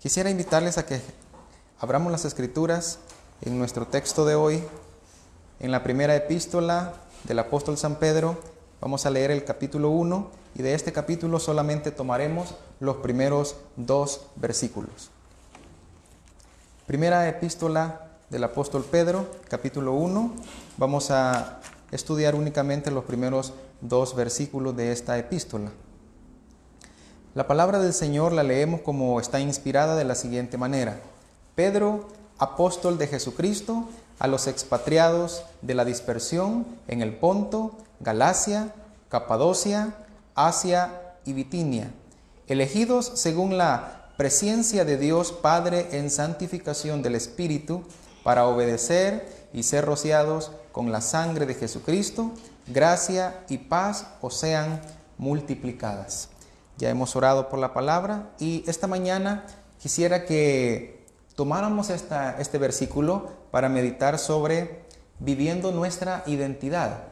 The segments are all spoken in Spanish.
Quisiera invitarles a que abramos las escrituras en nuestro texto de hoy, en la primera epístola del apóstol San Pedro. Vamos a leer el capítulo 1 y de este capítulo solamente tomaremos los primeros dos versículos. Primera epístola del apóstol Pedro, capítulo 1. Vamos a estudiar únicamente los primeros dos versículos de esta epístola. La palabra del Señor la leemos como está inspirada de la siguiente manera. Pedro, apóstol de Jesucristo, a los expatriados de la dispersión en el Ponto, Galacia, Capadocia, Asia y Bitinia, elegidos según la presencia de Dios Padre en santificación del Espíritu, para obedecer y ser rociados con la sangre de Jesucristo, gracia y paz os sean multiplicadas. Ya hemos orado por la palabra y esta mañana quisiera que tomáramos esta, este versículo para meditar sobre viviendo nuestra identidad.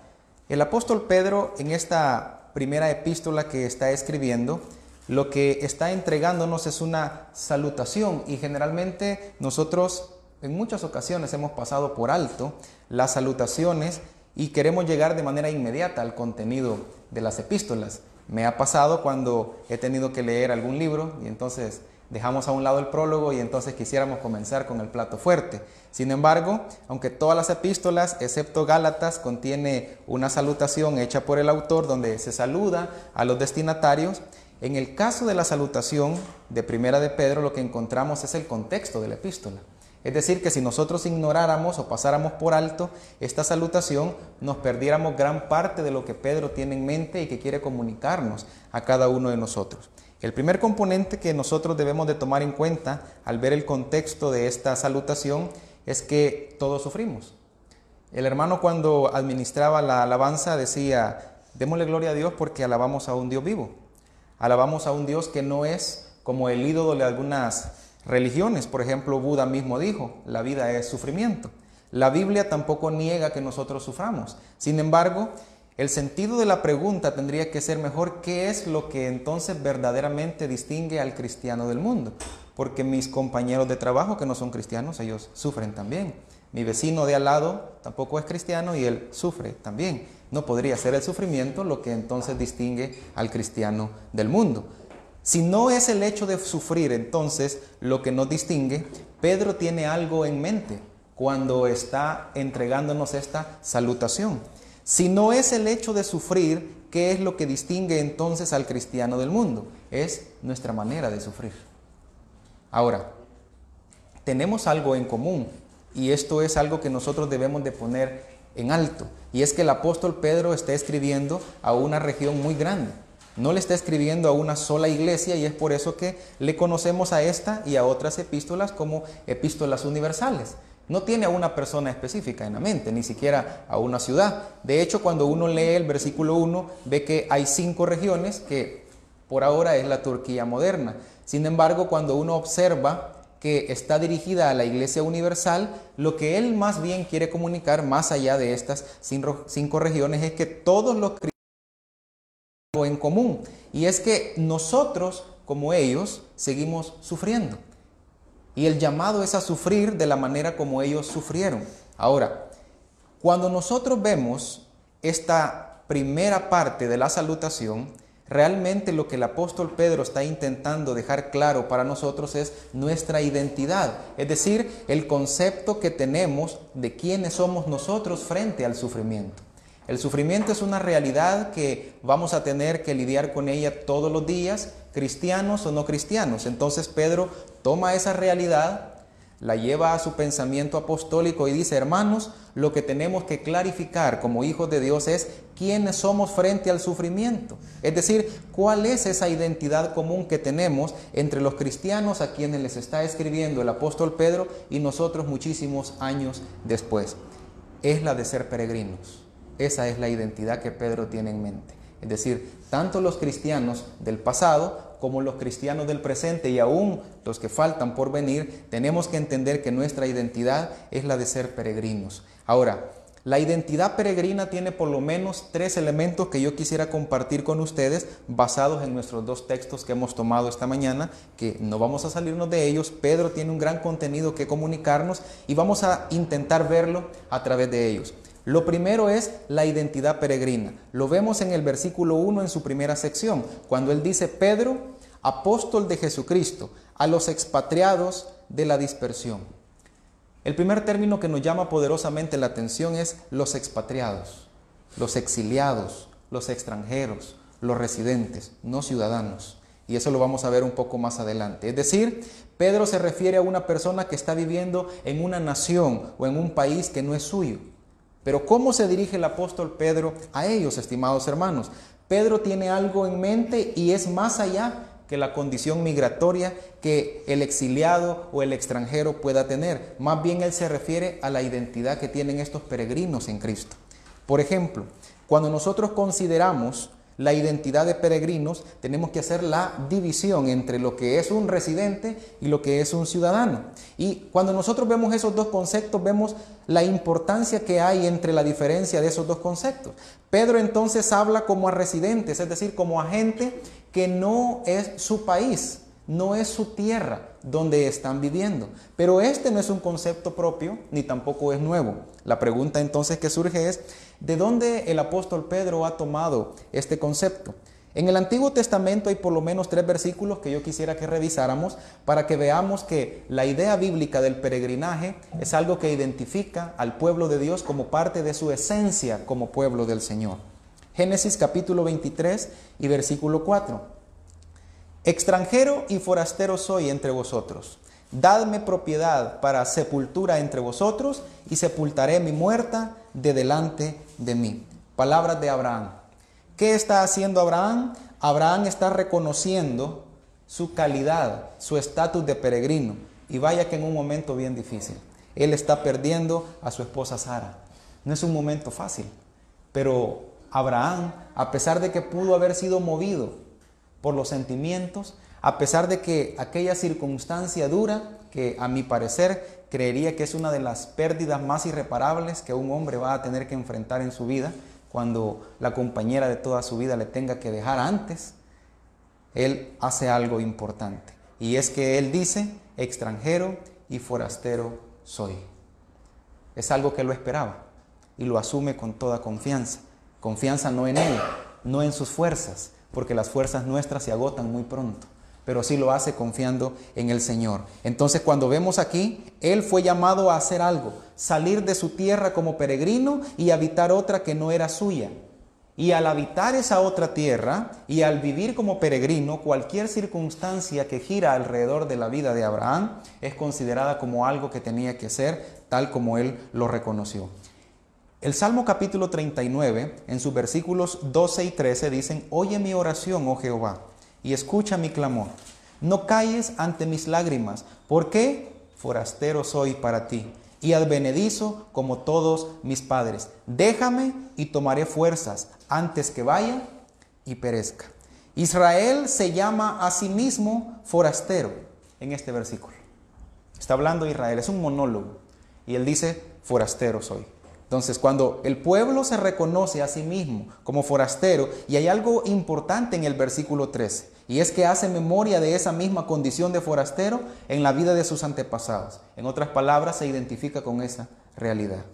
El apóstol Pedro en esta primera epístola que está escribiendo, lo que está entregándonos es una salutación y generalmente nosotros en muchas ocasiones hemos pasado por alto las salutaciones y queremos llegar de manera inmediata al contenido de las epístolas. Me ha pasado cuando he tenido que leer algún libro y entonces dejamos a un lado el prólogo y entonces quisiéramos comenzar con el plato fuerte. Sin embargo, aunque todas las epístolas, excepto Gálatas, contiene una salutación hecha por el autor donde se saluda a los destinatarios, en el caso de la salutación de Primera de Pedro lo que encontramos es el contexto de la epístola. Es decir, que si nosotros ignoráramos o pasáramos por alto esta salutación, nos perdiéramos gran parte de lo que Pedro tiene en mente y que quiere comunicarnos a cada uno de nosotros. El primer componente que nosotros debemos de tomar en cuenta al ver el contexto de esta salutación es que todos sufrimos. El hermano cuando administraba la alabanza decía, démosle gloria a Dios porque alabamos a un Dios vivo. Alabamos a un Dios que no es como el ídolo de algunas religiones. Por ejemplo, Buda mismo dijo, la vida es sufrimiento. La Biblia tampoco niega que nosotros suframos. Sin embargo, el sentido de la pregunta tendría que ser mejor, ¿qué es lo que entonces verdaderamente distingue al cristiano del mundo? Porque mis compañeros de trabajo que no son cristianos, ellos sufren también. Mi vecino de al lado tampoco es cristiano y él sufre también. No podría ser el sufrimiento lo que entonces distingue al cristiano del mundo. Si no es el hecho de sufrir entonces lo que nos distingue, Pedro tiene algo en mente cuando está entregándonos esta salutación. Si no es el hecho de sufrir, ¿qué es lo que distingue entonces al cristiano del mundo? Es nuestra manera de sufrir. Ahora, tenemos algo en común y esto es algo que nosotros debemos de poner en alto. Y es que el apóstol Pedro está escribiendo a una región muy grande. No le está escribiendo a una sola iglesia y es por eso que le conocemos a esta y a otras epístolas como epístolas universales. No tiene a una persona específica en la mente, ni siquiera a una ciudad. De hecho, cuando uno lee el versículo 1, ve que hay cinco regiones que por ahora es la Turquía moderna. Sin embargo, cuando uno observa que está dirigida a la Iglesia Universal, lo que él más bien quiere comunicar más allá de estas cinco regiones es que todos los cristianos en común y es que nosotros, como ellos, seguimos sufriendo. Y el llamado es a sufrir de la manera como ellos sufrieron. Ahora, cuando nosotros vemos esta primera parte de la salutación, realmente lo que el apóstol Pedro está intentando dejar claro para nosotros es nuestra identidad, es decir, el concepto que tenemos de quiénes somos nosotros frente al sufrimiento. El sufrimiento es una realidad que vamos a tener que lidiar con ella todos los días, cristianos o no cristianos. Entonces Pedro toma esa realidad, la lleva a su pensamiento apostólico y dice, hermanos, lo que tenemos que clarificar como hijos de Dios es quiénes somos frente al sufrimiento. Es decir, cuál es esa identidad común que tenemos entre los cristianos a quienes les está escribiendo el apóstol Pedro y nosotros muchísimos años después. Es la de ser peregrinos. Esa es la identidad que Pedro tiene en mente. Es decir, tanto los cristianos del pasado como los cristianos del presente y aún los que faltan por venir, tenemos que entender que nuestra identidad es la de ser peregrinos. Ahora, La identidad peregrina tiene por lo menos tres elementos que yo quisiera compartir con ustedes basados en nuestros dos textos que hemos tomado esta mañana, que no vamos a salirnos de ellos. Pedro tiene un gran contenido que comunicarnos y vamos a intentar verlo a través de ellos. Lo primero es la identidad peregrina. Lo vemos en el versículo 1 en su primera sección, cuando él dice, Pedro, apóstol de Jesucristo, a los expatriados de la dispersión. El primer término que nos llama poderosamente la atención es los expatriados, los exiliados, los extranjeros, los residentes, no ciudadanos. Y eso lo vamos a ver un poco más adelante. Es decir, Pedro se refiere a una persona que está viviendo en una nación o en un país que no es suyo. Pero ¿cómo se dirige el apóstol Pedro a ellos, estimados hermanos? Pedro tiene algo en mente y es más allá que la condición migratoria que el exiliado o el extranjero pueda tener. Más bien él se refiere a la identidad que tienen estos peregrinos en Cristo. Por ejemplo, cuando nosotros consideramos la identidad de peregrinos, tenemos que hacer la división entre lo que es un residente y lo que es un ciudadano. Y cuando nosotros vemos esos dos conceptos, vemos la importancia que hay entre la diferencia de esos dos conceptos. Pedro entonces habla como a residentes, es decir, como a gente que no es su país, no es su tierra donde están viviendo. Pero este no es un concepto propio ni tampoco es nuevo. La pregunta entonces que surge es, ¿de dónde el apóstol Pedro ha tomado este concepto? En el Antiguo Testamento hay por lo menos tres versículos que yo quisiera que revisáramos para que veamos que la idea bíblica del peregrinaje es algo que identifica al pueblo de Dios como parte de su esencia como pueblo del Señor. Génesis capítulo 23 y versículo 4. Extranjero y forastero soy entre vosotros. Dadme propiedad para sepultura entre vosotros y sepultaré mi muerta de delante de mí. Palabras de Abraham. ¿Qué está haciendo Abraham? Abraham está reconociendo su calidad, su estatus de peregrino. Y vaya que en un momento bien difícil. Él está perdiendo a su esposa Sara. No es un momento fácil, pero Abraham, a pesar de que pudo haber sido movido por los sentimientos, a pesar de que aquella circunstancia dura, que a mi parecer creería que es una de las pérdidas más irreparables que un hombre va a tener que enfrentar en su vida, cuando la compañera de toda su vida le tenga que dejar antes, él hace algo importante. Y es que él dice, extranjero y forastero soy. Es algo que lo esperaba y lo asume con toda confianza. Confianza no en él, no en sus fuerzas, porque las fuerzas nuestras se agotan muy pronto, pero sí lo hace confiando en el Señor. Entonces cuando vemos aquí, Él fue llamado a hacer algo, salir de su tierra como peregrino y habitar otra que no era suya. Y al habitar esa otra tierra y al vivir como peregrino, cualquier circunstancia que gira alrededor de la vida de Abraham es considerada como algo que tenía que ser tal como él lo reconoció. El Salmo capítulo 39, en sus versículos 12 y 13 dicen, Oye mi oración, oh Jehová, y escucha mi clamor. No calles ante mis lágrimas, porque forastero soy para ti, y advenedizo como todos mis padres. Déjame y tomaré fuerzas antes que vaya y perezca. Israel se llama a sí mismo forastero en este versículo. Está hablando Israel, es un monólogo, y él dice, forastero soy. Entonces, cuando el pueblo se reconoce a sí mismo como forastero, y hay algo importante en el versículo 13, y es que hace memoria de esa misma condición de forastero en la vida de sus antepasados. En otras palabras, se identifica con esa realidad.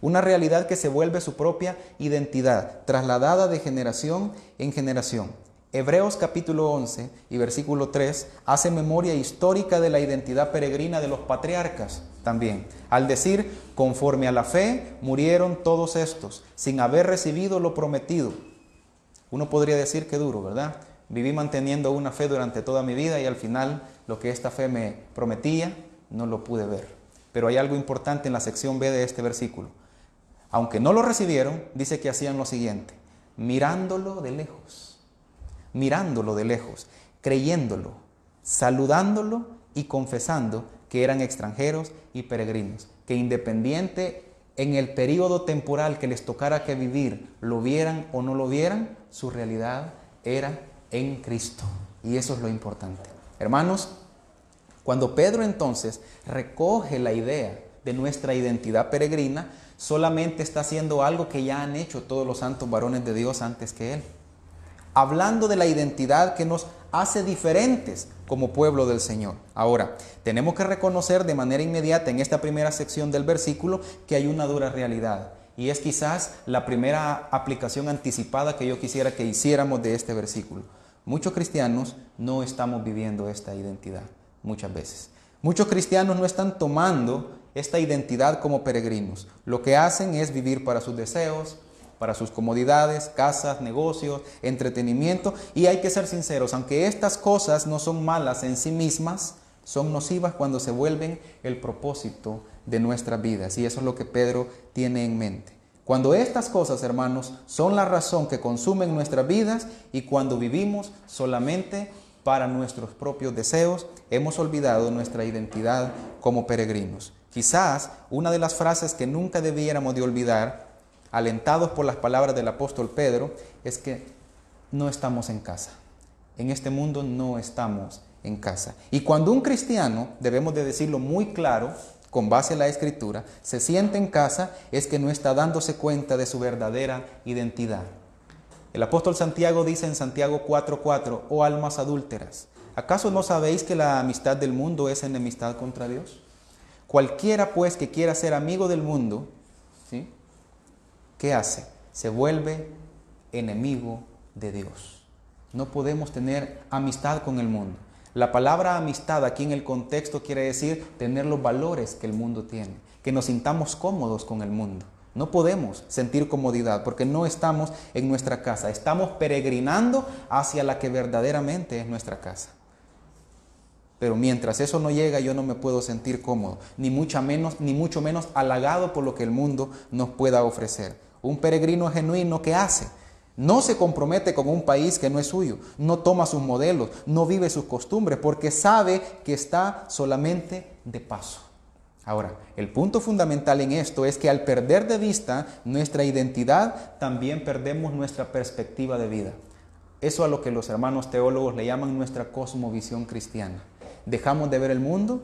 Una realidad que se vuelve su propia identidad, trasladada de generación en generación. Hebreos capítulo 11 y versículo 3 hace memoria histórica de la identidad peregrina de los patriarcas también, al decir, conforme a la fe murieron todos estos, sin haber recibido lo prometido. Uno podría decir que duro, ¿verdad? Viví manteniendo una fe durante toda mi vida y al final lo que esta fe me prometía no lo pude ver. Pero hay algo importante en la sección B de este versículo. Aunque no lo recibieron, dice que hacían lo siguiente, mirándolo de lejos mirándolo de lejos, creyéndolo, saludándolo y confesando que eran extranjeros y peregrinos, que independiente en el periodo temporal que les tocara que vivir, lo vieran o no lo vieran, su realidad era en Cristo. Y eso es lo importante. Hermanos, cuando Pedro entonces recoge la idea de nuestra identidad peregrina, solamente está haciendo algo que ya han hecho todos los santos varones de Dios antes que Él. Hablando de la identidad que nos hace diferentes como pueblo del Señor. Ahora, tenemos que reconocer de manera inmediata en esta primera sección del versículo que hay una dura realidad. Y es quizás la primera aplicación anticipada que yo quisiera que hiciéramos de este versículo. Muchos cristianos no estamos viviendo esta identidad muchas veces. Muchos cristianos no están tomando esta identidad como peregrinos. Lo que hacen es vivir para sus deseos, para sus comodidades, casas, negocios, entretenimiento. Y hay que ser sinceros, aunque estas cosas no son malas en sí mismas, son nocivas cuando se vuelven el propósito de nuestras vidas. Y eso es lo que Pedro tiene en mente. Cuando estas cosas, hermanos, son la razón que consumen nuestras vidas y cuando vivimos solamente para nuestros propios deseos, hemos olvidado nuestra identidad como peregrinos. Quizás una de las frases que nunca debiéramos de olvidar, alentados por las palabras del apóstol Pedro, es que no estamos en casa. En este mundo no estamos en casa. Y cuando un cristiano, debemos de decirlo muy claro, con base en la escritura, se siente en casa, es que no está dándose cuenta de su verdadera identidad. El apóstol Santiago dice en Santiago 4:4, oh almas adúlteras, ¿acaso no sabéis que la amistad del mundo es enemistad contra Dios? Cualquiera pues que quiera ser amigo del mundo, ¿sí? ¿qué hace? Se vuelve enemigo de Dios. No podemos tener amistad con el mundo. La palabra amistad aquí en el contexto quiere decir tener los valores que el mundo tiene, que nos sintamos cómodos con el mundo. No podemos sentir comodidad porque no estamos en nuestra casa, estamos peregrinando hacia la que verdaderamente es nuestra casa. Pero mientras eso no llega, yo no me puedo sentir cómodo, ni mucho menos, ni mucho menos halagado por lo que el mundo nos pueda ofrecer. Un peregrino genuino, ¿qué hace? No se compromete con un país que no es suyo, no toma sus modelos, no vive sus costumbres, porque sabe que está solamente de paso. Ahora, el punto fundamental en esto es que al perder de vista nuestra identidad, también perdemos nuestra perspectiva de vida. Eso a lo que los hermanos teólogos le llaman nuestra cosmovisión cristiana dejamos de ver el mundo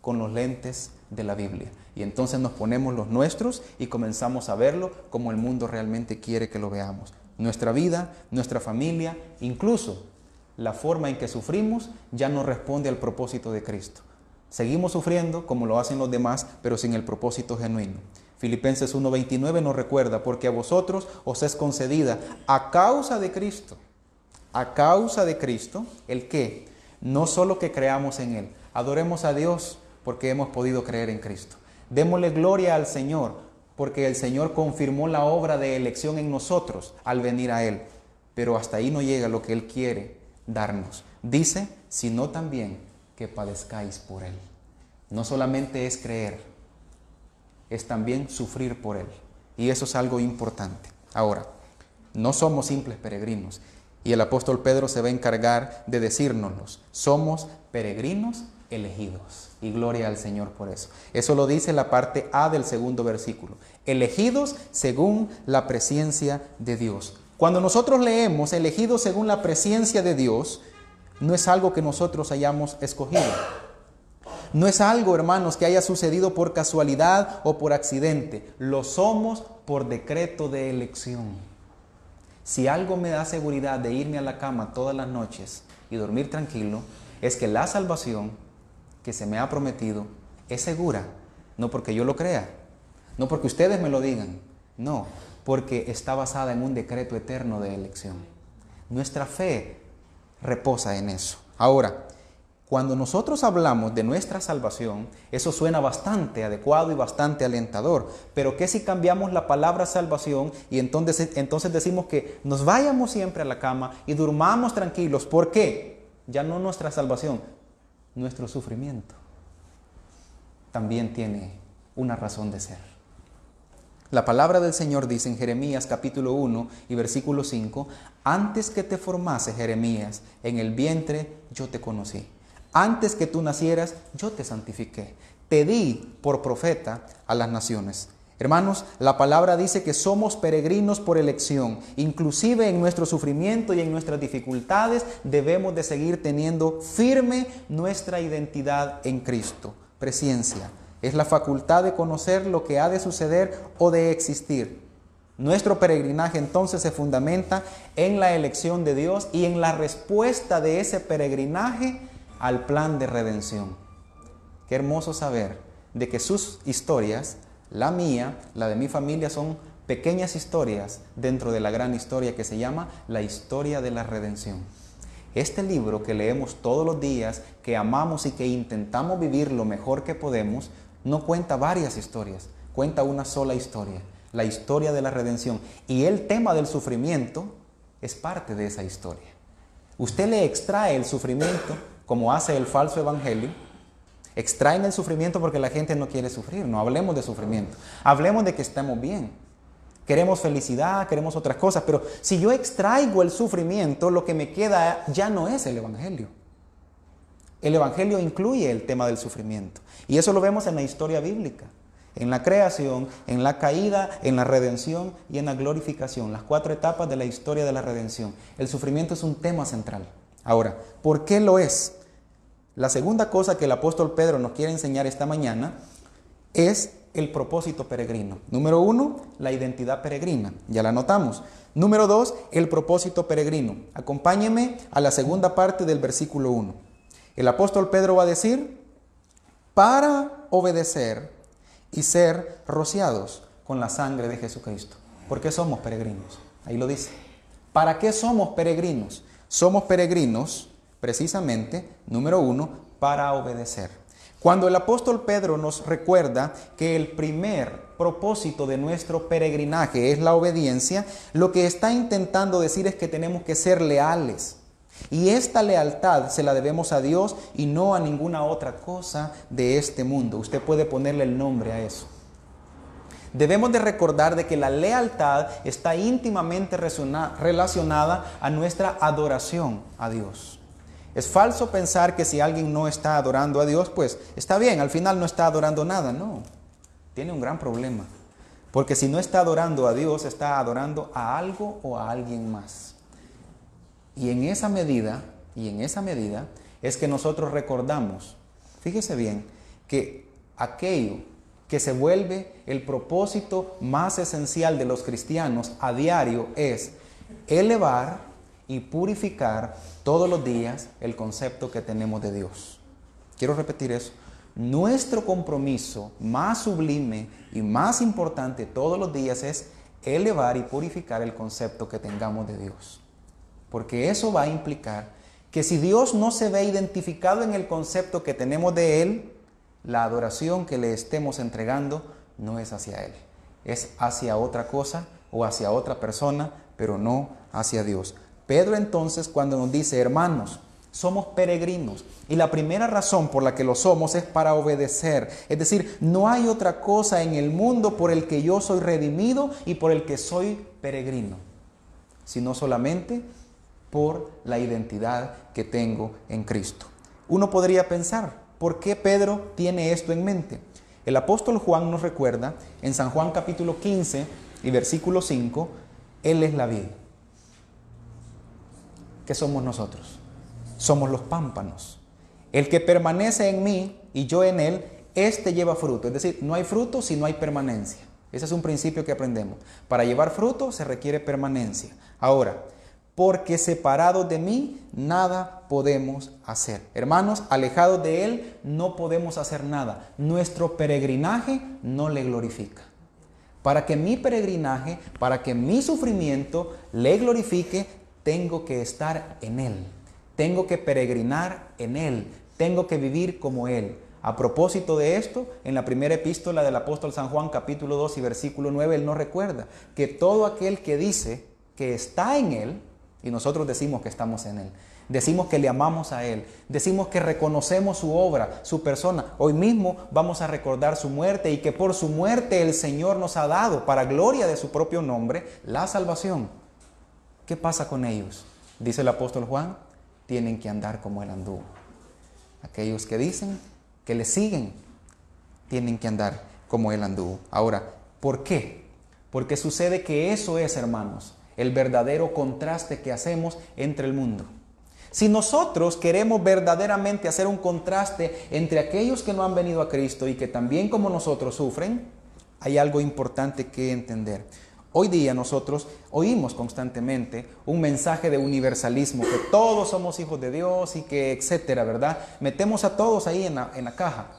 con los lentes de la Biblia. Y entonces nos ponemos los nuestros y comenzamos a verlo como el mundo realmente quiere que lo veamos. Nuestra vida, nuestra familia, incluso la forma en que sufrimos ya no responde al propósito de Cristo. Seguimos sufriendo como lo hacen los demás, pero sin el propósito genuino. Filipenses 1:29 nos recuerda, porque a vosotros os es concedida a causa de Cristo, a causa de Cristo, el que no solo que creamos en Él, adoremos a Dios porque hemos podido creer en Cristo. Démosle gloria al Señor porque el Señor confirmó la obra de elección en nosotros al venir a Él. Pero hasta ahí no llega lo que Él quiere darnos. Dice, sino también que padezcáis por Él. No solamente es creer, es también sufrir por Él. Y eso es algo importante. Ahora, no somos simples peregrinos. Y el apóstol Pedro se va a encargar de decírnoslos. Somos peregrinos elegidos. Y gloria al Señor por eso. Eso lo dice la parte A del segundo versículo. Elegidos según la presencia de Dios. Cuando nosotros leemos elegidos según la presencia de Dios, no es algo que nosotros hayamos escogido. No es algo, hermanos, que haya sucedido por casualidad o por accidente. Lo somos por decreto de elección. Si algo me da seguridad de irme a la cama todas las noches y dormir tranquilo, es que la salvación que se me ha prometido es segura, no porque yo lo crea, no porque ustedes me lo digan, no, porque está basada en un decreto eterno de elección. Nuestra fe reposa en eso. Ahora, cuando nosotros hablamos de nuestra salvación, eso suena bastante adecuado y bastante alentador. Pero ¿qué si cambiamos la palabra salvación y entonces, entonces decimos que nos vayamos siempre a la cama y durmamos tranquilos? ¿Por qué? Ya no nuestra salvación, nuestro sufrimiento también tiene una razón de ser. La palabra del Señor dice en Jeremías capítulo 1 y versículo 5, antes que te formase Jeremías en el vientre, yo te conocí antes que tú nacieras, yo te santifiqué. Te di por profeta a las naciones. Hermanos, la palabra dice que somos peregrinos por elección. Inclusive en nuestro sufrimiento y en nuestras dificultades debemos de seguir teniendo firme nuestra identidad en Cristo. Presencia. Es la facultad de conocer lo que ha de suceder o de existir. Nuestro peregrinaje entonces se fundamenta en la elección de Dios y en la respuesta de ese peregrinaje al plan de redención. Qué hermoso saber de que sus historias, la mía, la de mi familia, son pequeñas historias dentro de la gran historia que se llama la historia de la redención. Este libro que leemos todos los días, que amamos y que intentamos vivir lo mejor que podemos, no cuenta varias historias, cuenta una sola historia, la historia de la redención. Y el tema del sufrimiento es parte de esa historia. Usted le extrae el sufrimiento, como hace el falso evangelio, extraen el sufrimiento porque la gente no quiere sufrir, no hablemos de sufrimiento, hablemos de que estamos bien. Queremos felicidad, queremos otras cosas, pero si yo extraigo el sufrimiento, lo que me queda ya no es el Evangelio. El Evangelio incluye el tema del sufrimiento. Y eso lo vemos en la historia bíblica, en la creación, en la caída, en la redención y en la glorificación, las cuatro etapas de la historia de la redención. El sufrimiento es un tema central. Ahora, ¿por qué lo es? La segunda cosa que el apóstol Pedro nos quiere enseñar esta mañana es el propósito peregrino. Número uno, la identidad peregrina. Ya la notamos. Número dos, el propósito peregrino. Acompáñeme a la segunda parte del versículo 1. El apóstol Pedro va a decir, para obedecer y ser rociados con la sangre de Jesucristo. ¿Por qué somos peregrinos? Ahí lo dice. ¿Para qué somos peregrinos? Somos peregrinos precisamente, número uno, para obedecer. Cuando el apóstol Pedro nos recuerda que el primer propósito de nuestro peregrinaje es la obediencia, lo que está intentando decir es que tenemos que ser leales y esta lealtad se la debemos a Dios y no a ninguna otra cosa de este mundo. Usted puede ponerle el nombre a eso. Debemos de recordar de que la lealtad está íntimamente relacionada a nuestra adoración a Dios. Es falso pensar que si alguien no está adorando a Dios, pues está bien, al final no está adorando nada. No, tiene un gran problema. Porque si no está adorando a Dios, está adorando a algo o a alguien más. Y en esa medida, y en esa medida, es que nosotros recordamos, fíjese bien, que aquello que se vuelve el propósito más esencial de los cristianos a diario es elevar y purificar todos los días el concepto que tenemos de Dios. Quiero repetir eso. Nuestro compromiso más sublime y más importante todos los días es elevar y purificar el concepto que tengamos de Dios porque eso va a implicar que si Dios no se ve identificado en el concepto que tenemos de Él, la adoración que le estemos entregando no es hacia Él, es hacia otra cosa o hacia otra persona, pero no hacia Dios. Pedro entonces cuando nos dice, hermanos, somos peregrinos y la primera razón por la que lo somos es para obedecer. Es decir, no hay otra cosa en el mundo por el que yo soy redimido y por el que soy peregrino, sino solamente por la identidad que tengo en Cristo. Uno podría pensar, ¿por qué Pedro tiene esto en mente? El apóstol Juan nos recuerda en San Juan capítulo 15 y versículo 5, Él es la vid. ¿Qué somos nosotros? Somos los pámpanos. El que permanece en mí y yo en él, éste lleva fruto. Es decir, no hay fruto si no hay permanencia. Ese es un principio que aprendemos. Para llevar fruto se requiere permanencia. Ahora, porque separados de mí nada podemos hacer. Hermanos, alejados de Él no podemos hacer nada. Nuestro peregrinaje no le glorifica. Para que mi peregrinaje, para que mi sufrimiento le glorifique, tengo que estar en Él. Tengo que peregrinar en Él. Tengo que vivir como Él. A propósito de esto, en la primera epístola del apóstol San Juan capítulo 2 y versículo 9, Él nos recuerda que todo aquel que dice que está en Él, y nosotros decimos que estamos en Él. Decimos que le amamos a Él. Decimos que reconocemos su obra, su persona. Hoy mismo vamos a recordar su muerte y que por su muerte el Señor nos ha dado, para gloria de su propio nombre, la salvación. ¿Qué pasa con ellos? Dice el apóstol Juan, tienen que andar como Él anduvo. Aquellos que dicen que le siguen, tienen que andar como Él anduvo. Ahora, ¿por qué? Porque sucede que eso es, hermanos, el verdadero contraste que hacemos entre el mundo. Si nosotros queremos verdaderamente hacer un contraste entre aquellos que no han venido a Cristo y que también como nosotros sufren, hay algo importante que entender. Hoy día nosotros oímos constantemente un mensaje de universalismo, que todos somos hijos de Dios y que etcétera, ¿verdad? Metemos a todos ahí en la, caja.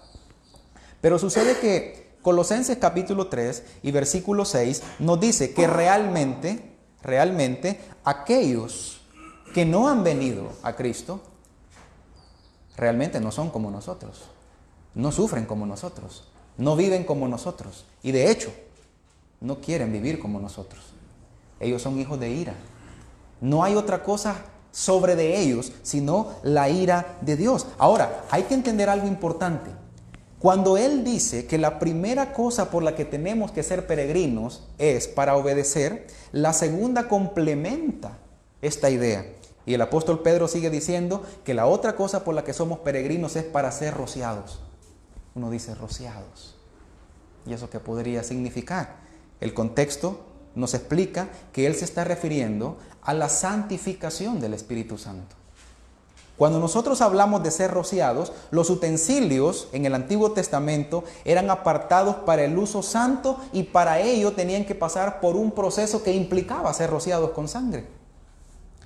Pero sucede que Colosenses capítulo 3 y versículo 6 nos dice que realmente, realmente aquellos que no han venido a Cristo, realmente no son como nosotros, no sufren como nosotros, no viven como nosotros y de hecho no quieren vivir como nosotros. Ellos son hijos de ira. No hay otra cosa sobre de ellos sino la ira de Dios. Ahora, hay que entender algo importante. Cuando Él dice que la primera cosa por la que tenemos que ser peregrinos es para obedecer, la segunda complementa esta idea. Y el apóstol Pedro sigue diciendo que la otra cosa por la que somos peregrinos es para ser rociados. Uno dice rociados. ¿Y eso qué podría significar? El contexto nos explica que Él se está refiriendo a la santificación del Espíritu Santo. Cuando nosotros hablamos de ser rociados, los utensilios en el Antiguo Testamento eran apartados para el uso santo y para ello tenían que pasar por un proceso que implicaba ser rociados con sangre.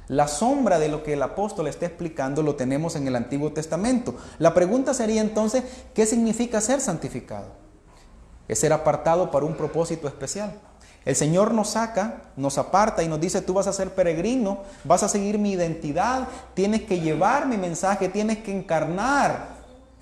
La sombra de lo que el apóstol está explicando lo tenemos en el Antiguo Testamento. La pregunta sería entonces, ¿qué significa ser santificado? Es ser apartado para un propósito especial. El Señor nos saca, nos aparta y nos dice, tú vas a ser peregrino, vas a seguir mi identidad, tienes que llevar mi mensaje, tienes que encarnar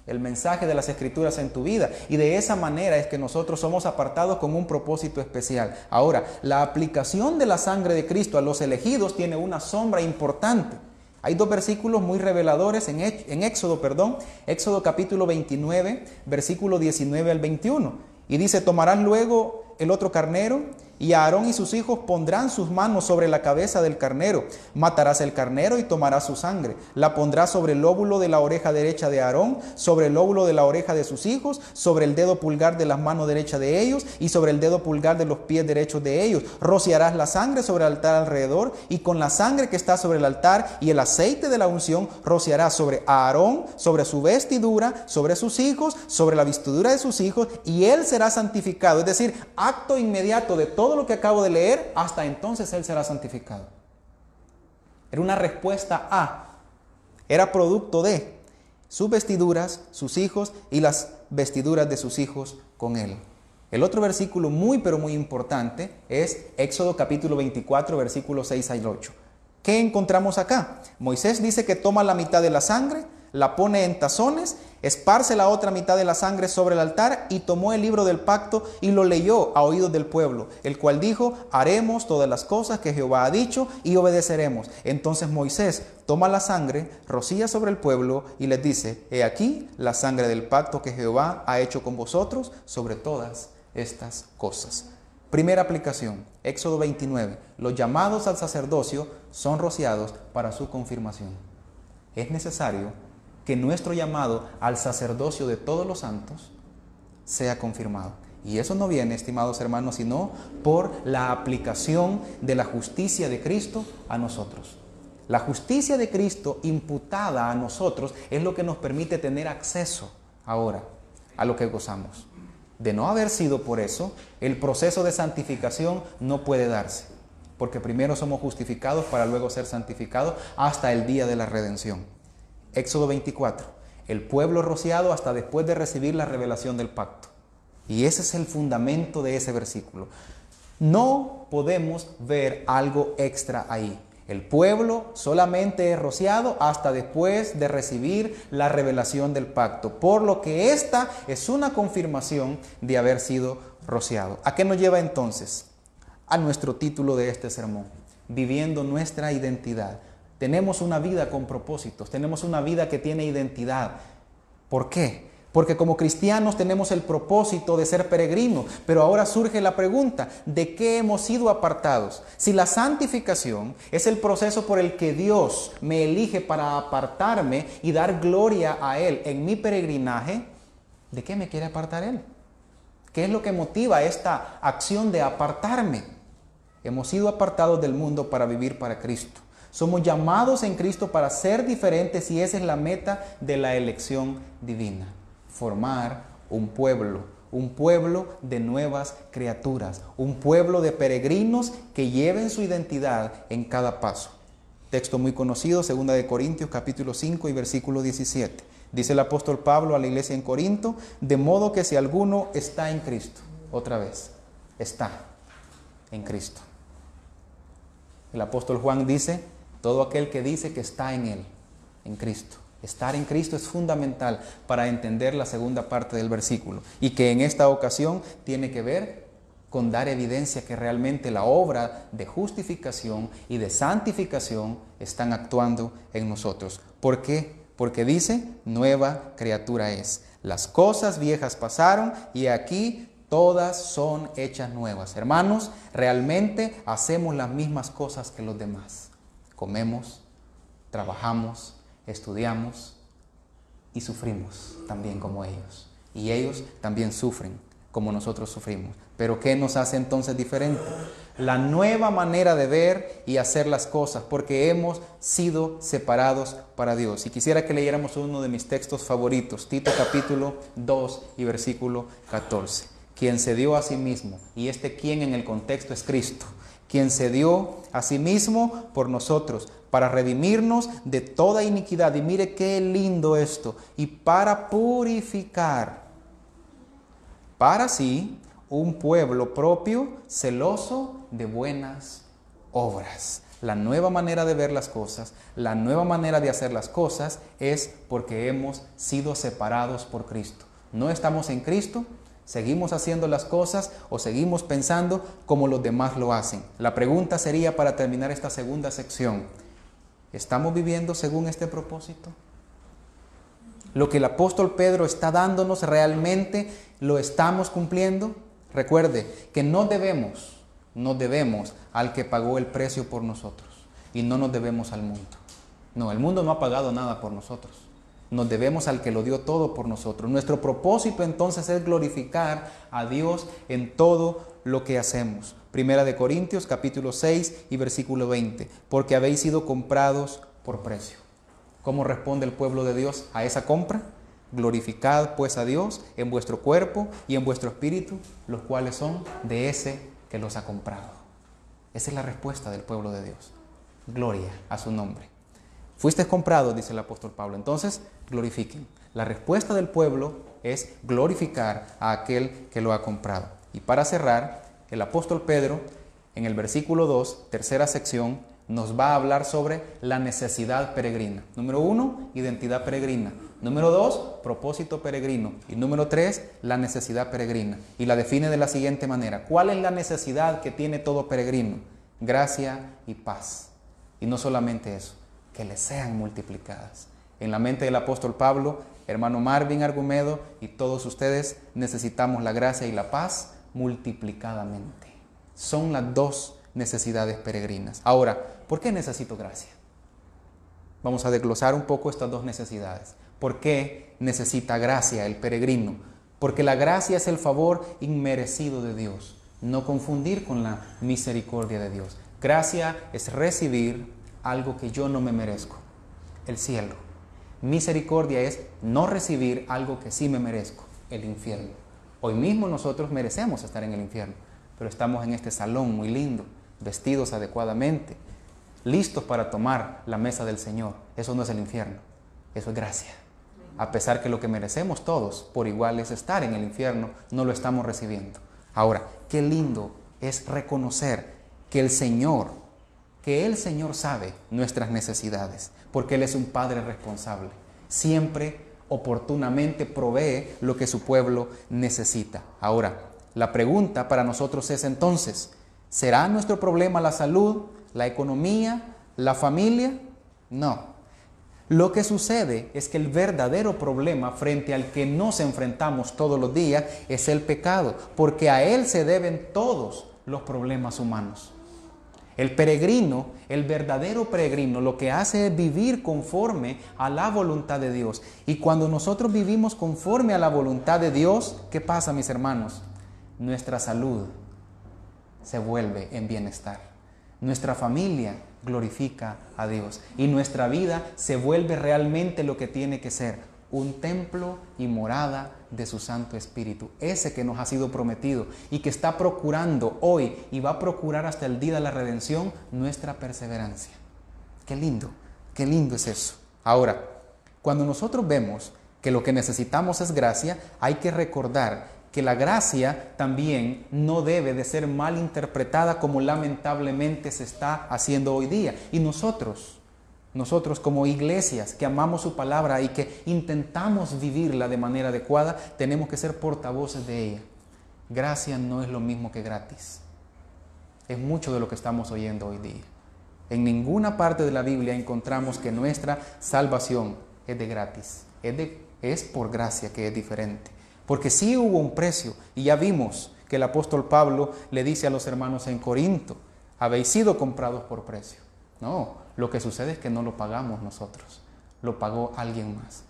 el mensaje de las escrituras en tu vida. Y de esa manera es que nosotros somos apartados con un propósito especial. Ahora, la aplicación de la sangre de Cristo a los elegidos tiene una sombra importante. Hay dos versículos muy reveladores en, Éxodo, perdón, Éxodo capítulo 29, versículo 19 al 21. Y dice, tomarás luego el otro carnero y Aarón y sus hijos pondrán sus manos sobre la cabeza del carnero. Matarás el carnero y tomarás su sangre. La pondrás sobre el lóbulo de la oreja derecha de Aarón, sobre el lóbulo de la oreja de sus hijos, sobre el dedo pulgar de la mano derecha de ellos y sobre el dedo pulgar de los pies derechos de ellos. Rociarás la sangre sobre el altar alrededor y con la sangre que está sobre el altar y el aceite de la unción rociarás sobre Aarón, sobre su vestidura, sobre sus hijos, sobre la vestidura de sus hijos y él será santificado. Es decir, acto inmediato de todo todo lo que acabo de leer, hasta entonces Él será santificado. Era una respuesta a, era producto de sus vestiduras, sus hijos y las vestiduras de sus hijos con Él. El otro versículo muy pero muy importante es Éxodo capítulo 24, versículos 6 al 8. ¿Qué encontramos acá? Moisés dice que toma la mitad de la sangre, la pone en tazones, esparce la otra mitad de la sangre sobre el altar y tomó el libro del pacto y lo leyó a oídos del pueblo, el cual dijo, haremos todas las cosas que Jehová ha dicho y obedeceremos. Entonces Moisés toma la sangre, rocía sobre el pueblo y les dice, he aquí la sangre del pacto que Jehová ha hecho con vosotros sobre todas estas cosas. Primera aplicación, Éxodo 29. Los llamados al sacerdocio son rociados para su confirmación. Es necesario que nuestro llamado al sacerdocio de todos los santos sea confirmado. Y eso no viene, estimados hermanos, sino por la aplicación de la justicia de Cristo a nosotros. La justicia de Cristo imputada a nosotros es lo que nos permite tener acceso ahora a lo que gozamos. De no haber sido por eso, el proceso de santificación no puede darse, porque primero somos justificados para luego ser santificados hasta el día de la redención. Éxodo 24, el pueblo rociado hasta después de recibir la revelación del pacto. Y ese es el fundamento de ese versículo. No podemos ver algo extra ahí. El pueblo solamente es rociado hasta después de recibir la revelación del pacto, por lo que esta es una confirmación de haber sido rociado. ¿A qué nos lleva entonces? A nuestro título de este sermón, viviendo nuestra identidad tenemos una vida con propósitos, tenemos una vida que tiene identidad. ¿Por qué? Porque como cristianos tenemos el propósito de ser peregrinos, pero ahora surge la pregunta, ¿de qué hemos sido apartados? Si la santificación es el proceso por el que Dios me elige para apartarme y dar gloria a Él en mi peregrinaje, ¿de qué me quiere apartar Él? ¿Qué es lo que motiva esta acción de apartarme? Hemos sido apartados del mundo para vivir para Cristo. Somos llamados en Cristo para ser diferentes y esa es la meta de la elección divina. Formar un pueblo, un pueblo de nuevas criaturas, un pueblo de peregrinos que lleven su identidad en cada paso. Texto muy conocido, 2 de Corintios capítulo 5 y versículo 17. Dice el apóstol Pablo a la iglesia en Corinto, de modo que si alguno está en Cristo, otra vez, está en Cristo. El apóstol Juan dice, todo aquel que dice que está en Él, en Cristo. Estar en Cristo es fundamental para entender la segunda parte del versículo y que en esta ocasión tiene que ver con dar evidencia que realmente la obra de justificación y de santificación están actuando en nosotros. ¿Por qué? Porque dice, nueva criatura es. Las cosas viejas pasaron y aquí todas son hechas nuevas. Hermanos, realmente hacemos las mismas cosas que los demás. Comemos, trabajamos, estudiamos y sufrimos también como ellos. Y ellos también sufren como nosotros sufrimos. Pero ¿qué nos hace entonces diferente? La nueva manera de ver y hacer las cosas, porque hemos sido separados para Dios. Y quisiera que leyéramos uno de mis textos favoritos, Tito capítulo 2 y versículo 14. Quien se dio a sí mismo, y este quien en el contexto es Cristo, quien se dio a sí mismo por nosotros, para redimirnos de toda iniquidad. Y mire qué lindo esto, y para purificar para sí un pueblo propio, celoso de buenas obras. La nueva manera de ver las cosas, la nueva manera de hacer las cosas es porque hemos sido separados por Cristo. No estamos en Cristo, seguimos haciendo las cosas o seguimos pensando como los demás lo hacen. La pregunta sería para terminar esta segunda sección, ¿estamos viviendo según este propósito? Lo que el apóstol Pedro está dándonos realmente ¿Lo estamos cumpliendo? Recuerde que no debemos, no debemos al que pagó el precio por nosotros y no nos debemos al mundo. No, el mundo no ha pagado nada por nosotros. Nos debemos al que lo dio todo por nosotros. Nuestro propósito entonces es glorificar a Dios en todo lo que hacemos. Primera de Corintios capítulo 6 y versículo 20. Porque habéis sido comprados por precio. ¿Cómo responde el pueblo de Dios a esa compra? Glorificad pues a Dios en vuestro cuerpo y en vuestro espíritu, los cuales son de ese que los ha comprado. Esa es la respuesta del pueblo de Dios. Gloria a su nombre. Fuiste comprado, dice el apóstol Pablo. Entonces, glorifiquen. La respuesta del pueblo es glorificar a aquel que lo ha comprado. Y para cerrar, el apóstol Pedro, en el versículo 2, tercera sección, nos va a hablar sobre la necesidad peregrina. Número uno, identidad peregrina. Número dos, propósito peregrino. Y número tres, la necesidad peregrina. Y la define de la siguiente manera. ¿Cuál es la necesidad que tiene todo peregrino? Gracia y paz. Y no solamente eso, que le sean multiplicadas. En la mente del apóstol Pablo, hermano Marvin Argumedo y todos ustedes necesitamos la gracia y la paz multiplicadamente. Son las dos necesidades peregrinas. Ahora, ¿por qué necesito gracia? Vamos a desglosar un poco estas dos necesidades. ¿Por qué necesita gracia el peregrino? Porque la gracia es el favor inmerecido de Dios. No confundir con la misericordia de Dios. Gracia es recibir algo que yo no me merezco, el cielo. Misericordia es no recibir algo que sí me merezco, el infierno. Hoy mismo nosotros merecemos estar en el infierno, pero estamos en este salón muy lindo, vestidos adecuadamente, listos para tomar la mesa del Señor. Eso no es el infierno, eso es gracia. A pesar que lo que merecemos todos por igual es estar en el infierno, no lo estamos recibiendo. Ahora, qué lindo es reconocer que el Señor, que el Señor sabe nuestras necesidades, porque Él es un Padre responsable. Siempre oportunamente provee lo que su pueblo necesita. Ahora, la pregunta para nosotros es entonces, ¿será nuestro problema la salud, la economía, la familia? No. Lo que sucede es que el verdadero problema frente al que nos enfrentamos todos los días es el pecado, porque a él se deben todos los problemas humanos. El peregrino, el verdadero peregrino, lo que hace es vivir conforme a la voluntad de Dios. Y cuando nosotros vivimos conforme a la voluntad de Dios, ¿qué pasa, mis hermanos? Nuestra salud se vuelve en bienestar. Nuestra familia glorifica a Dios. Y nuestra vida se vuelve realmente lo que tiene que ser, un templo y morada de su Santo Espíritu, ese que nos ha sido prometido y que está procurando hoy y va a procurar hasta el día de la redención nuestra perseverancia. Qué lindo, qué lindo es eso. Ahora, cuando nosotros vemos que lo que necesitamos es gracia, hay que recordar que la gracia también no debe de ser mal interpretada como lamentablemente se está haciendo hoy día. Y nosotros, nosotros como iglesias que amamos su palabra y que intentamos vivirla de manera adecuada, tenemos que ser portavoces de ella. Gracia no es lo mismo que gratis. Es mucho de lo que estamos oyendo hoy día. En ninguna parte de la Biblia encontramos que nuestra salvación es de gratis. Es, es por gracia que es diferente. Porque sí hubo un precio y ya vimos que el apóstol Pablo le dice a los hermanos en Corinto, habéis sido comprados por precio. No, lo que sucede es que no lo pagamos nosotros, lo pagó alguien más.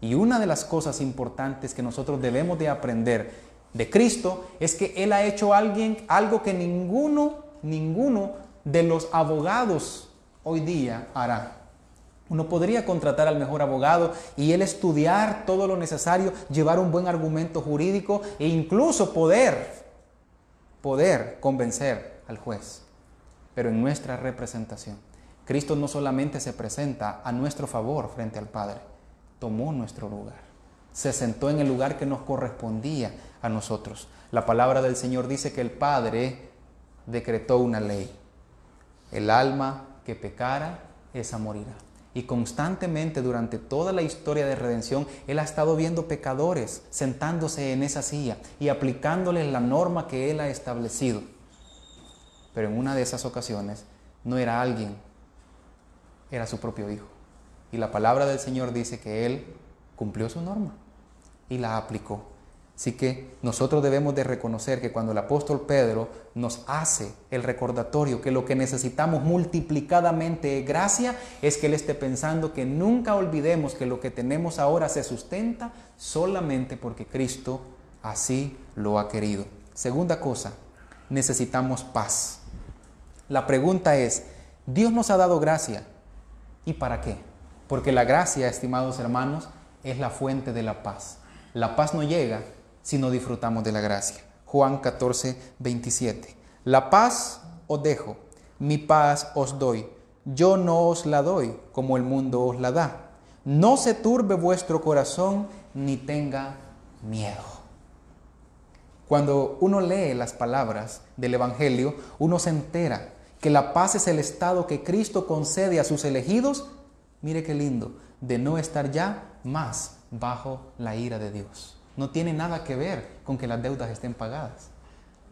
Y una de las cosas importantes que nosotros debemos de aprender de Cristo es que Él ha hecho alguien, algo que ninguno, ninguno de los abogados hoy día hará. Uno podría contratar al mejor abogado y él estudiar todo lo necesario, llevar un buen argumento jurídico e incluso poder, poder convencer al juez. Pero en nuestra representación, Cristo no solamente se presenta a nuestro favor frente al Padre, tomó nuestro lugar, se sentó en el lugar que nos correspondía a nosotros. La palabra del Señor dice que el Padre decretó una ley. El alma que pecara, esa morirá. Y constantemente durante toda la historia de redención, Él ha estado viendo pecadores sentándose en esa silla y aplicándoles la norma que Él ha establecido. Pero en una de esas ocasiones no era alguien, era su propio Hijo. Y la palabra del Señor dice que Él cumplió su norma y la aplicó. Así que nosotros debemos de reconocer que cuando el apóstol Pedro nos hace el recordatorio que lo que necesitamos multiplicadamente es gracia, es que él esté pensando que nunca olvidemos que lo que tenemos ahora se sustenta solamente porque Cristo así lo ha querido. Segunda cosa, necesitamos paz. La pregunta es, ¿Dios nos ha dado gracia? ¿Y para qué? Porque la gracia, estimados hermanos, es la fuente de la paz. La paz no llega si no disfrutamos de la gracia. Juan 14, 27. La paz os dejo, mi paz os doy. Yo no os la doy como el mundo os la da. No se turbe vuestro corazón ni tenga miedo. Cuando uno lee las palabras del Evangelio, uno se entera que la paz es el estado que Cristo concede a sus elegidos, mire qué lindo, de no estar ya más bajo la ira de Dios. No tiene nada que ver con que las deudas estén pagadas.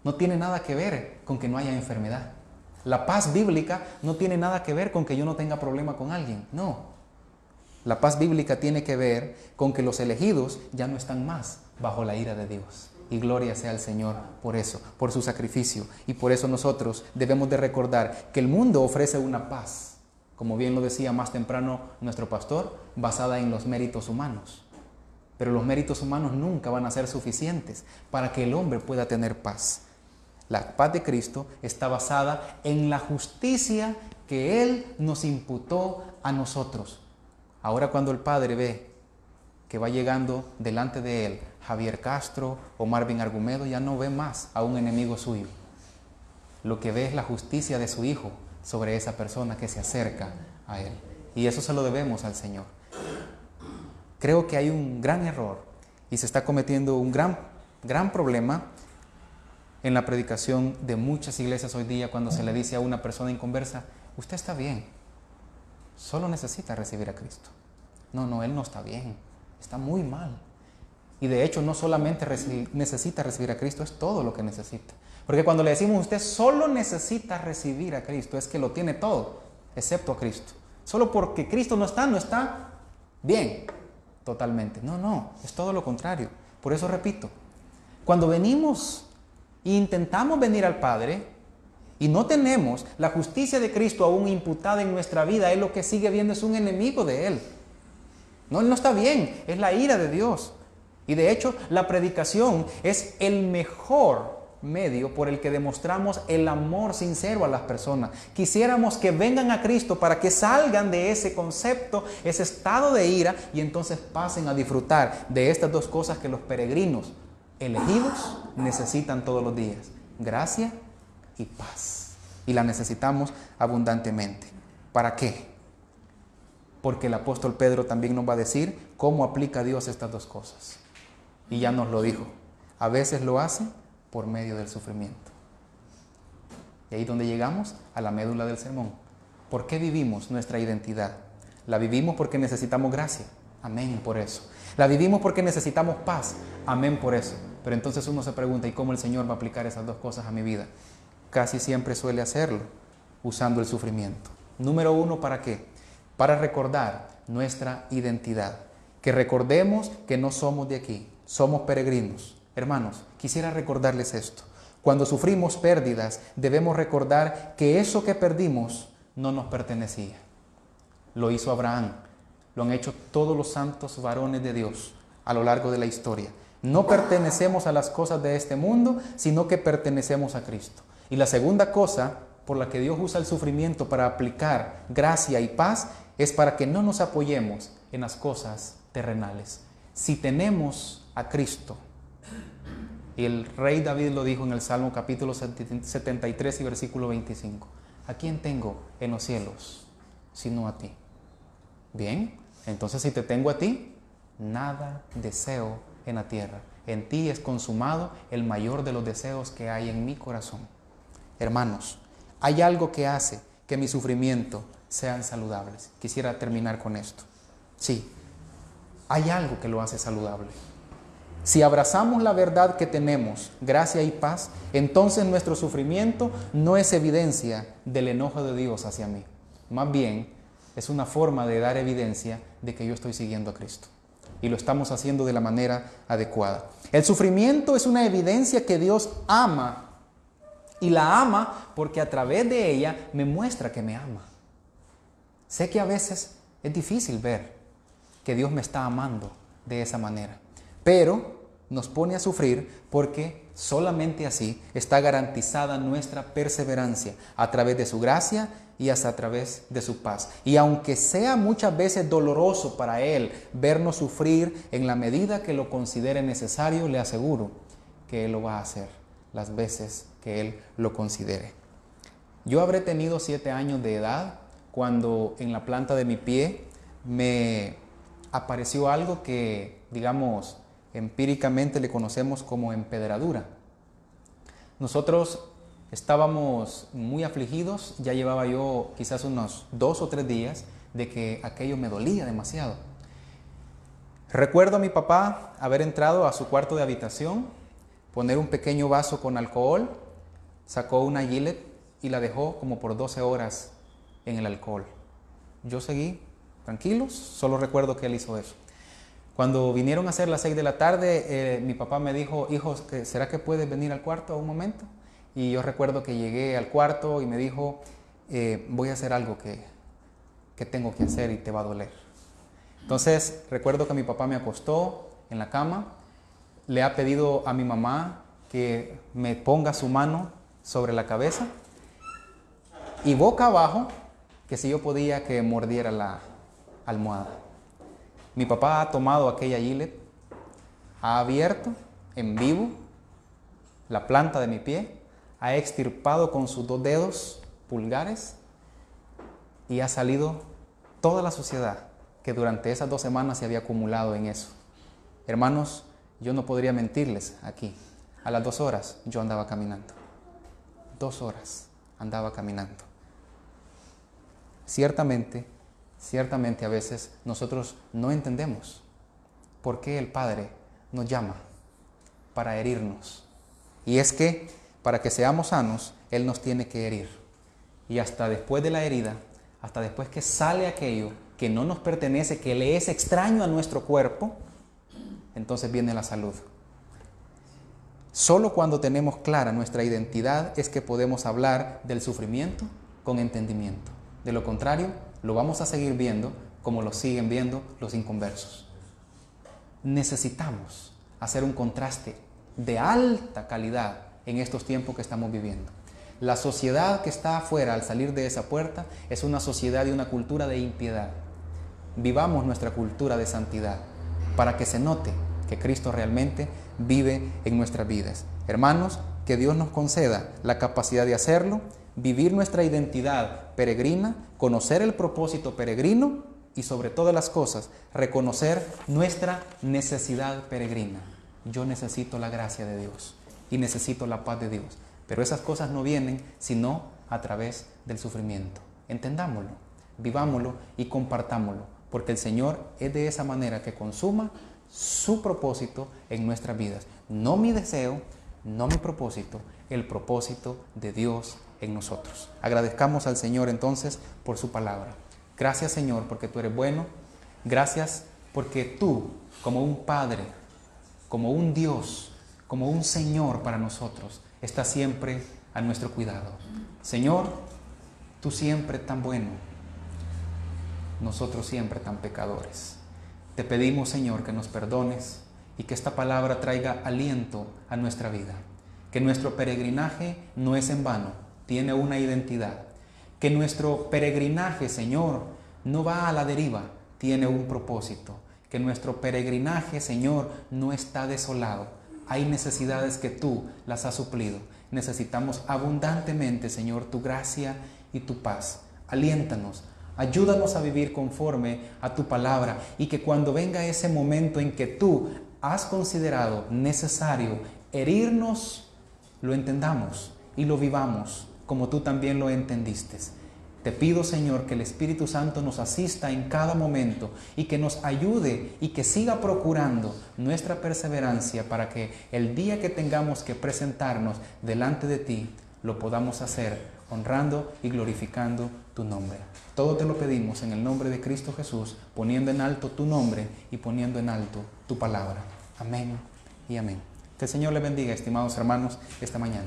No tiene nada que ver con que no haya enfermedad. La paz bíblica no tiene nada que ver con que yo no tenga problema con alguien. No. La paz bíblica tiene que ver con que los elegidos ya no están más bajo la ira de Dios. Y gloria sea al Señor por eso, por su sacrificio. Y por eso nosotros debemos de recordar que el mundo ofrece una paz, como bien lo decía más temprano nuestro pastor, basada en los méritos humanos. Pero los méritos humanos nunca van a ser suficientes para que el hombre pueda tener paz. La paz de Cristo está basada en la justicia que Él nos imputó a nosotros. Ahora cuando el Padre ve que va llegando delante de Él Javier Castro o Marvin Argumedo, ya no ve más a un enemigo suyo. Lo que ve es la justicia de su Hijo sobre esa persona que se acerca a Él. Y eso se lo debemos al Señor. Creo que hay un gran error y se está cometiendo un gran, gran problema en la predicación de muchas iglesias hoy día cuando se le dice a una persona inconversa, usted está bien, solo necesita recibir a Cristo. No, no, él no está bien, está muy mal. Y de hecho no solamente necesita recibir a Cristo, es todo lo que necesita. Porque cuando le decimos usted solo necesita recibir a Cristo, es que lo tiene todo, excepto a Cristo. Solo porque Cristo no está, no está bien totalmente. No, no, es todo lo contrario. Por eso repito, cuando venimos e intentamos venir al Padre y no tenemos la justicia de Cristo aún imputada en nuestra vida, Él lo que sigue viendo es un enemigo de Él. No, Él no está bien, es la ira de Dios. Y de hecho, la predicación es el mejor medio por el que demostramos el amor sincero a las personas. Quisiéramos que vengan a Cristo para que salgan de ese concepto, ese estado de ira y entonces pasen a disfrutar de estas dos cosas que los peregrinos elegidos necesitan todos los días. Gracia y paz. Y la necesitamos abundantemente. ¿Para qué? Porque el apóstol Pedro también nos va a decir cómo aplica Dios estas dos cosas. Y ya nos lo dijo. A veces lo hace por medio del sufrimiento. Y ahí donde llegamos a la médula del sermón. ¿Por qué vivimos nuestra identidad? La vivimos porque necesitamos gracia. Amén por eso. La vivimos porque necesitamos paz. Amén por eso. Pero entonces uno se pregunta, ¿y cómo el Señor va a aplicar esas dos cosas a mi vida? Casi siempre suele hacerlo usando el sufrimiento. Número uno, ¿para qué? Para recordar nuestra identidad. Que recordemos que no somos de aquí, somos peregrinos. Hermanos, quisiera recordarles esto. Cuando sufrimos pérdidas, debemos recordar que eso que perdimos no nos pertenecía. Lo hizo Abraham, lo han hecho todos los santos varones de Dios a lo largo de la historia. No pertenecemos a las cosas de este mundo, sino que pertenecemos a Cristo. Y la segunda cosa por la que Dios usa el sufrimiento para aplicar gracia y paz es para que no nos apoyemos en las cosas terrenales. Si tenemos a Cristo, y el rey David lo dijo en el Salmo capítulo 73 y versículo 25, ¿a quién tengo en los cielos sino a ti? Bien, entonces si te tengo a ti, nada deseo en la tierra. En ti es consumado el mayor de los deseos que hay en mi corazón. Hermanos, hay algo que hace que mi sufrimiento sean saludables. Quisiera terminar con esto. Sí, hay algo que lo hace saludable. Si abrazamos la verdad que tenemos, gracia y paz, entonces nuestro sufrimiento no es evidencia del enojo de Dios hacia mí. Más bien, es una forma de dar evidencia de que yo estoy siguiendo a Cristo. Y lo estamos haciendo de la manera adecuada. El sufrimiento es una evidencia que Dios ama. Y la ama porque a través de ella me muestra que me ama. Sé que a veces es difícil ver que Dios me está amando de esa manera. Pero nos pone a sufrir porque solamente así está garantizada nuestra perseverancia a través de su gracia y hasta a través de su paz. Y aunque sea muchas veces doloroso para Él vernos sufrir en la medida que lo considere necesario, le aseguro que Él lo va a hacer las veces que Él lo considere. Yo habré tenido siete años de edad cuando en la planta de mi pie me apareció algo que, digamos, empíricamente le conocemos como empedradura. Nosotros estábamos muy afligidos, ya llevaba yo quizás unos dos o tres días de que aquello me dolía demasiado. Recuerdo a mi papá haber entrado a su cuarto de habitación, poner un pequeño vaso con alcohol, sacó una gilet y la dejó como por 12 horas en el alcohol. Yo seguí tranquilos, solo recuerdo que él hizo eso. Cuando vinieron a ser las 6 de la tarde, eh, mi papá me dijo, hijo, ¿será que puedes venir al cuarto un momento? Y yo recuerdo que llegué al cuarto y me dijo, eh, voy a hacer algo que, que tengo que hacer y te va a doler. Entonces recuerdo que mi papá me acostó en la cama, le ha pedido a mi mamá que me ponga su mano sobre la cabeza y boca abajo, que si yo podía que mordiera la almohada. Mi papá ha tomado aquella gilet, ha abierto en vivo la planta de mi pie, ha extirpado con sus dos dedos pulgares y ha salido toda la suciedad que durante esas dos semanas se había acumulado en eso. Hermanos, yo no podría mentirles aquí. A las dos horas yo andaba caminando. Dos horas andaba caminando. Ciertamente Ciertamente a veces nosotros no entendemos por qué el Padre nos llama para herirnos. Y es que para que seamos sanos, Él nos tiene que herir. Y hasta después de la herida, hasta después que sale aquello que no nos pertenece, que le es extraño a nuestro cuerpo, entonces viene la salud. Solo cuando tenemos clara nuestra identidad es que podemos hablar del sufrimiento con entendimiento. De lo contrario, lo vamos a seguir viendo como lo siguen viendo los inconversos. Necesitamos hacer un contraste de alta calidad en estos tiempos que estamos viviendo. La sociedad que está afuera al salir de esa puerta es una sociedad y una cultura de impiedad. Vivamos nuestra cultura de santidad para que se note que Cristo realmente vive en nuestras vidas. Hermanos, que Dios nos conceda la capacidad de hacerlo, vivir nuestra identidad peregrina, conocer el propósito peregrino y sobre todas las cosas, reconocer nuestra necesidad peregrina. Yo necesito la gracia de Dios y necesito la paz de Dios. Pero esas cosas no vienen sino a través del sufrimiento. Entendámoslo, vivámoslo y compartámoslo, porque el Señor es de esa manera que consuma su propósito en nuestras vidas. No mi deseo, no mi propósito, el propósito de Dios en nosotros. Agradezcamos al Señor entonces por su palabra. Gracias Señor porque tú eres bueno. Gracias porque tú, como un Padre, como un Dios, como un Señor para nosotros, estás siempre a nuestro cuidado. Señor, tú siempre tan bueno, nosotros siempre tan pecadores. Te pedimos, Señor, que nos perdones y que esta palabra traiga aliento a nuestra vida. Que nuestro peregrinaje no es en vano, tiene una identidad. Que nuestro peregrinaje, Señor, no va a la deriva, tiene un propósito. Que nuestro peregrinaje, Señor, no está desolado. Hay necesidades que tú las has suplido. Necesitamos abundantemente, Señor, tu gracia y tu paz. Aliéntanos, ayúdanos a vivir conforme a tu palabra y que cuando venga ese momento en que tú has considerado necesario herirnos, lo entendamos y lo vivamos como tú también lo entendiste. Te pido, Señor, que el Espíritu Santo nos asista en cada momento y que nos ayude y que siga procurando nuestra perseverancia para que el día que tengamos que presentarnos delante de ti, lo podamos hacer honrando y glorificando tu nombre. Todo te lo pedimos en el nombre de Cristo Jesús, poniendo en alto tu nombre y poniendo en alto tu palabra. Amén y amén. Que el Señor le bendiga, estimados hermanos, esta mañana.